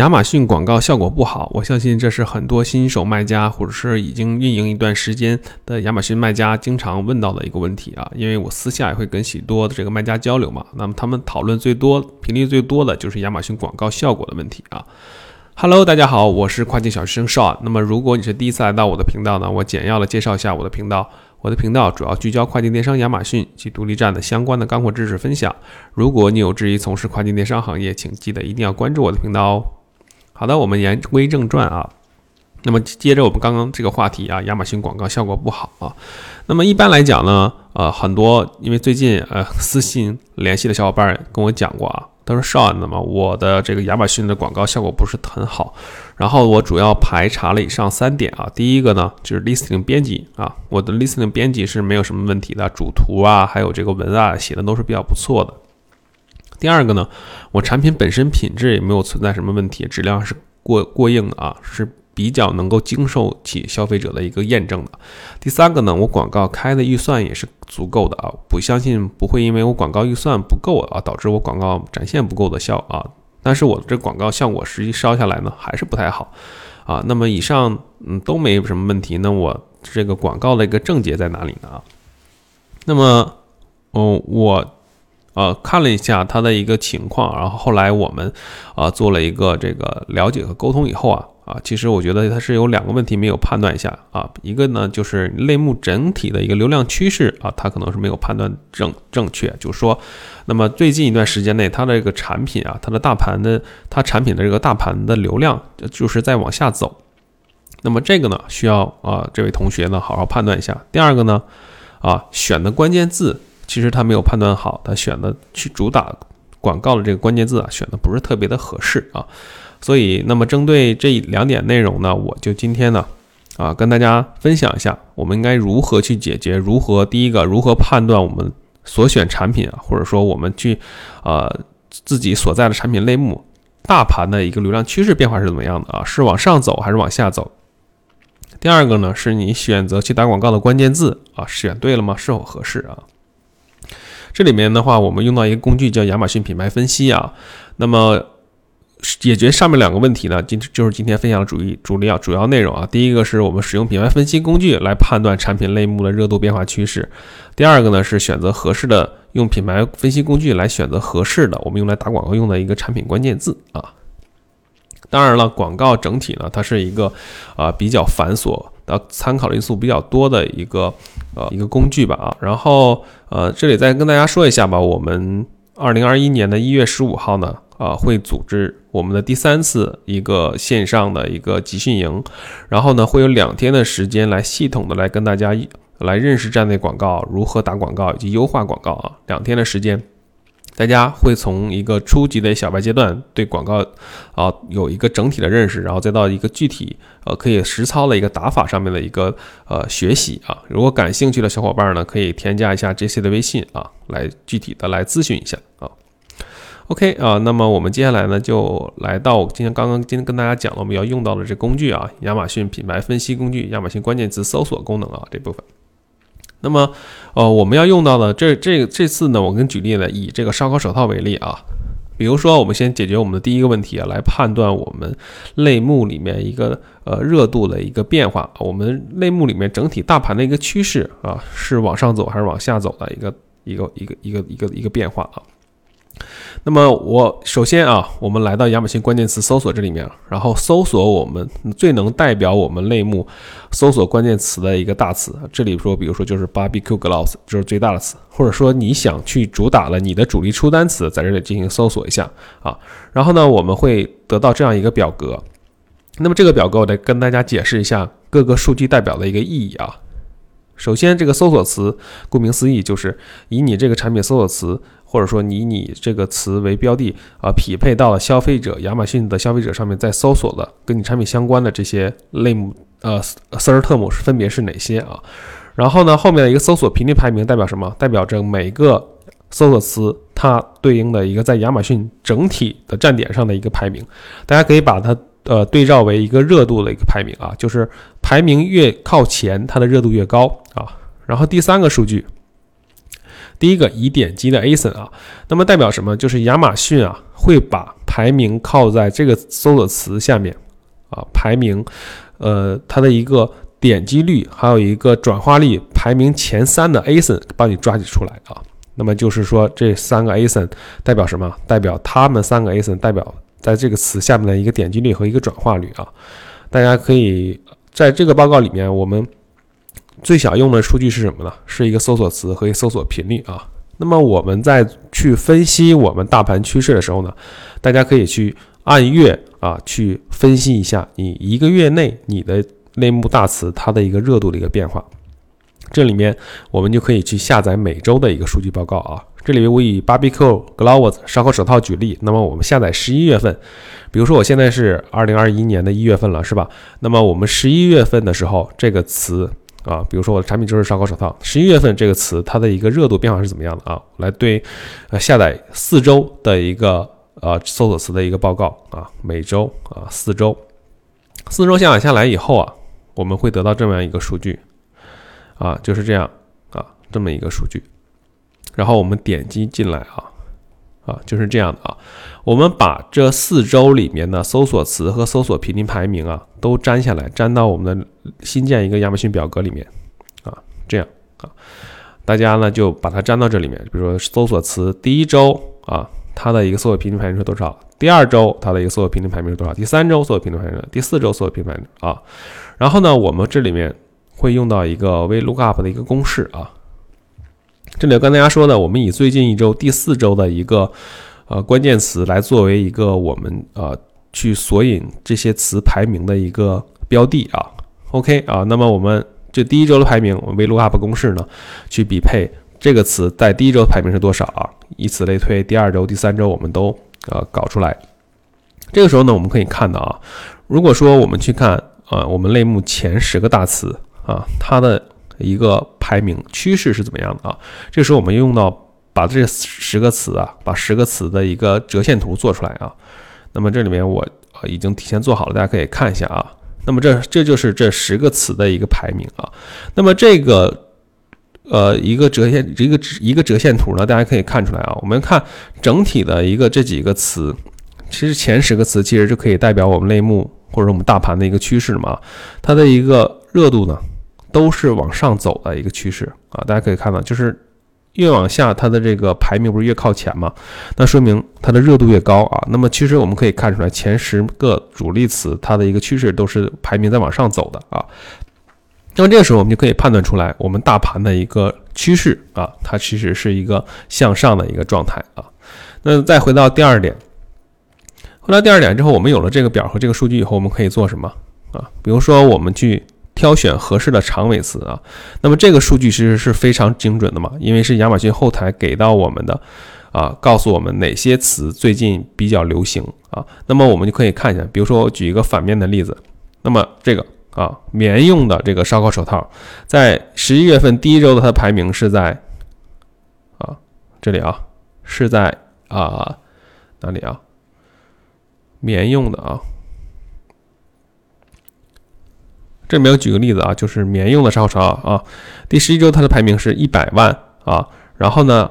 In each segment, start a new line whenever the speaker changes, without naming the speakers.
亚马逊广告效果不好，我相信这是很多新手卖家或者是已经运营一段时间的亚马逊卖家经常问到的一个问题啊。因为我私下也会跟许多的这个卖家交流嘛，那么他们讨论最多、频率最多的就是亚马逊广告效果的问题啊。Hello，大家好，我是跨境小学生 Shawn。那么如果你是第一次来到我的频道呢，我简要的介绍一下我的频道。我的频道主要聚焦跨境电商亚马逊及独立站的相关的干货知识分享。如果你有质疑从事跨境电商行业，请记得一定要关注我的频道哦。好的，我们言归正传啊。那么接着我们刚刚这个话题啊，亚马逊广告效果不好啊。那么一般来讲呢，呃，很多因为最近呃私信联系的小伙伴跟我讲过啊，他说少，那么我的这个亚马逊的广告效果不是很好。然后我主要排查了以上三点啊，第一个呢就是 listing 编辑啊，我的 listing 编辑是没有什么问题的，主图啊还有这个文案写的都是比较不错的。第二个呢，我产品本身品质也没有存在什么问题，质量是过过硬的啊，是比较能够经受起消费者的一个验证的。第三个呢，我广告开的预算也是足够的啊，不相信不会因为我广告预算不够啊，导致我广告展现不够的效啊。但是我这广告效果实际烧下来呢，还是不太好啊。那么以上嗯都没什么问题，那我这个广告的一个症结在哪里呢？那么哦我。呃，看了一下他的一个情况，然后后来我们啊做了一个这个了解和沟通以后啊啊，其实我觉得它是有两个问题没有判断一下啊，一个呢就是类目整体的一个流量趋势啊，它可能是没有判断正正确，就是说，那么最近一段时间内，它的这个产品啊，它的大盘的它产品的这个大盘的流量就是在往下走，那么这个呢需要啊这位同学呢好好判断一下。第二个呢啊选的关键字。其实他没有判断好，他选的去主打广告的这个关键字啊，选的不是特别的合适啊。所以，那么针对这两点内容呢，我就今天呢，啊，跟大家分享一下，我们应该如何去解决，如何第一个，如何判断我们所选产品啊，或者说我们去，呃，自己所在的产品类目大盘的一个流量趋势变化是怎么样的啊？是往上走还是往下走？第二个呢，是你选择去打广告的关键字啊，选对了吗？是否合适啊？这里面的话，我们用到一个工具叫亚马逊品牌分析啊。那么解决上面两个问题呢，今就是今天分享的主主要主要内容啊。第一个是我们使用品牌分析工具来判断产品类目的热度变化趋势。第二个呢是选择合适的，用品牌分析工具来选择合适的我们用来打广告用的一个产品关键字啊。当然了，广告整体呢，它是一个啊比较繁琐的，参考的因素比较多的一个呃一个工具吧啊。然后呃这里再跟大家说一下吧，我们二零二一年的一月十五号呢啊会组织我们的第三次一个线上的一个集训营，然后呢会有两天的时间来系统的来跟大家来认识站内广告，如何打广告以及优化广告啊，两天的时间。大家会从一个初级的小白阶段对广告啊有一个整体的认识，然后再到一个具体呃可以实操的一个打法上面的一个呃学习啊。如果感兴趣的小伙伴呢，可以添加一下 J C 的微信啊，来具体的来咨询一下啊。OK 啊，那么我们接下来呢就来到今天刚刚今天跟大家讲了我们要用到的这工具啊，亚马逊品牌分析工具，亚马逊关键词搜索功能啊这部分。那么，呃，我们要用到的这这这次呢，我跟举例呢，以这个烧烤手套为例啊，比如说，我们先解决我们的第一个问题啊，来判断我们类目里面一个呃热度的一个变化，我们类目里面整体大盘的一个趋势啊，是往上走还是往下走的一个一个一个一个一个一个变化啊。那么我首先啊，我们来到亚马逊关键词搜索这里面，然后搜索我们最能代表我们类目搜索关键词的一个大词。这里说，比如说就是 barbecue gloves，这是最大的词，或者说你想去主打了你的主力出单词，在这里进行搜索一下啊。然后呢，我们会得到这样一个表格。那么这个表格我得跟大家解释一下各个数据代表的一个意义啊。首先，这个搜索词顾名思义就是以你这个产品搜索词。或者说以你这个词为标的啊，匹配到了消费者亚马逊的消费者上面，在搜索的跟你产品相关的这些类目呃 search term 是分别是哪些啊？然后呢，后面的一个搜索频率排名代表什么？代表着每个搜索词它对应的一个在亚马逊整体的站点上的一个排名。大家可以把它呃对照为一个热度的一个排名啊，就是排名越靠前，它的热度越高啊。然后第三个数据。第一个已点击的 ASIN 啊，那么代表什么？就是亚马逊啊会把排名靠在这个搜索词下面啊，排名，呃，它的一个点击率，还有一个转化率排名前三的 ASIN 帮你抓取出来啊。那么就是说这三个 ASIN 代表什么？代表他们三个 ASIN 代表在这个词下面的一个点击率和一个转化率啊。大家可以在这个报告里面，我们最想用的数据是什么呢？是一个搜索词和一个搜索频率啊。那么我们在去分析我们大盘趋势的时候呢，大家可以去按月啊去分析一下你一个月内你的类目大词它的一个热度的一个变化。这里面我们就可以去下载每周的一个数据报告啊。这里我以 Barbecue Gloves 烧烤手套举例，那么我们下载十一月份。比如说，我现在是二零二一年的一月份了，是吧？那么我们十一月份的时候，这个词啊，比如说我的产品就是烧烤手套，十一月份这个词它的一个热度变化是怎么样的啊？来对，呃，下载四周的一个呃搜索词的一个报告啊，每周啊四周，四周下载下来以后啊，我们会得到这么样一个数据啊，就是这样啊，这么一个数据，然后我们点击进来啊。啊，就是这样的啊，我们把这四周里面的搜索词和搜索频率排名啊，都粘下来，粘到我们的新建一个亚马逊表格里面啊，这样啊，大家呢就把它粘到这里面，比如说搜索词第一周啊，它的一个搜索频率排名是多少？第二周它的一个搜索频率排名是多少？第三周搜索频率排名是？第四周搜索频率排名啊？然后呢，我们这里面会用到一个 VLOOKUP 的一个公式啊。这里要跟大家说呢，我们以最近一周第四周的一个呃关键词来作为一个我们呃去索引这些词排名的一个标的啊。OK 啊，那么我们这第一周的排名，我们 VLOOKUP 公式呢，去比配这个词在第一周排名是多少啊？以此类推，第二周、第三周我们都呃搞出来。这个时候呢，我们可以看到啊，如果说我们去看啊，我们类目前十个大词啊，它的。一个排名趋势是怎么样的啊？这时候我们用到把这十个词啊，把十个词的一个折线图做出来啊。那么这里面我已经提前做好了，大家可以看一下啊。那么这这就是这十个词的一个排名啊。那么这个呃一个折线一个一个折线图呢，大家可以看出来啊。我们看整体的一个这几个词，其实前十个词其实就可以代表我们类目或者我们大盘的一个趋势嘛。它的一个热度呢？都是往上走的一个趋势啊，大家可以看到，就是越往下，它的这个排名不是越靠前吗？那说明它的热度越高啊。那么其实我们可以看出来，前十个主力词它的一个趋势都是排名在往上走的啊。那么这个时候我们就可以判断出来，我们大盘的一个趋势啊，它其实是一个向上的一个状态啊。那再回到第二点，回到第二点之后，我们有了这个表和这个数据以后，我们可以做什么啊？比如说我们去。挑选合适的长尾词啊，那么这个数据其实是非常精准的嘛，因为是亚马逊后台给到我们的，啊，告诉我们哪些词最近比较流行啊，那么我们就可以看一下，比如说我举一个反面的例子，那么这个啊，棉用的这个烧烤手套，在十一月份第一周的它的排名是在啊这里啊，是在啊哪里啊？棉用的啊。这里面有举个例子啊，就是棉用的烧烤手套啊，第十一周它的排名是一百万啊，然后呢，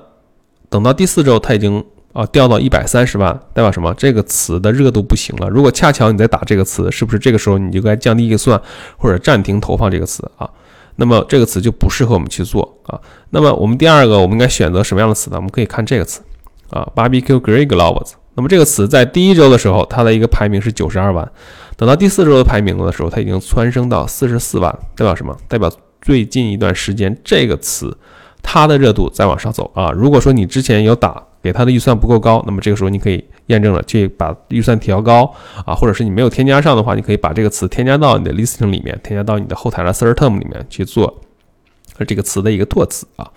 等到第四周它已经啊掉到一百三十万，代表什么？这个词的热度不行了。如果恰巧你在打这个词，是不是这个时候你就该降低预算或者暂停投放这个词啊？那么这个词就不适合我们去做啊。那么我们第二个，我们应该选择什么样的词呢？我们可以看这个词啊，barbecue grill gloves。那么这个词在第一周的时候，它的一个排名是九十二万。等到第四周的排名的时候，它已经蹿升到四十四万，代表什么？代表最近一段时间这个词它的热度在往上走啊。如果说你之前有打给它的预算不够高，那么这个时候你可以验证了去把预算调高啊，或者是你没有添加上的话，你可以把这个词添加到你的 listing 里面，添加到你的后台的 search term 里面去做这个词的一个拓词啊。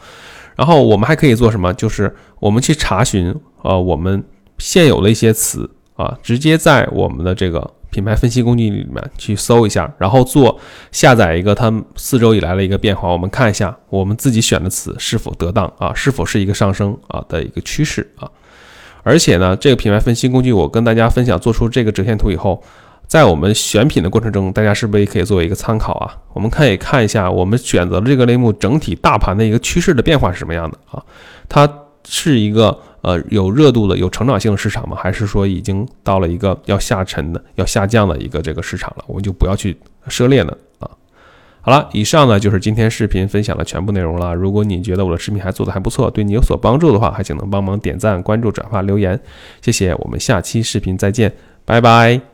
然后我们还可以做什么？就是我们去查询呃我们现有的一些词啊，直接在我们的这个。品牌分析工具里面去搜一下，然后做下载一个它四周以来的一个变化，我们看一下我们自己选的词是否得当啊，是否是一个上升啊的一个趋势啊。而且呢，这个品牌分析工具我跟大家分享做出这个折线图以后，在我们选品的过程中，大家是不是也可以作为一个参考啊？我们可以看一下我们选择的这个类目整体大盘的一个趋势的变化是什么样的啊？它是一个呃有热度的、有成长性的市场吗？还是说已经到了一个要下沉的、要下降的一个这个市场了？我们就不要去涉猎了啊。好了，以上呢就是今天视频分享的全部内容了。如果你觉得我的视频还做得还不错，对你有所帮助的话，还请能帮忙点赞、关注、转发、留言，谢谢。我们下期视频再见，拜拜。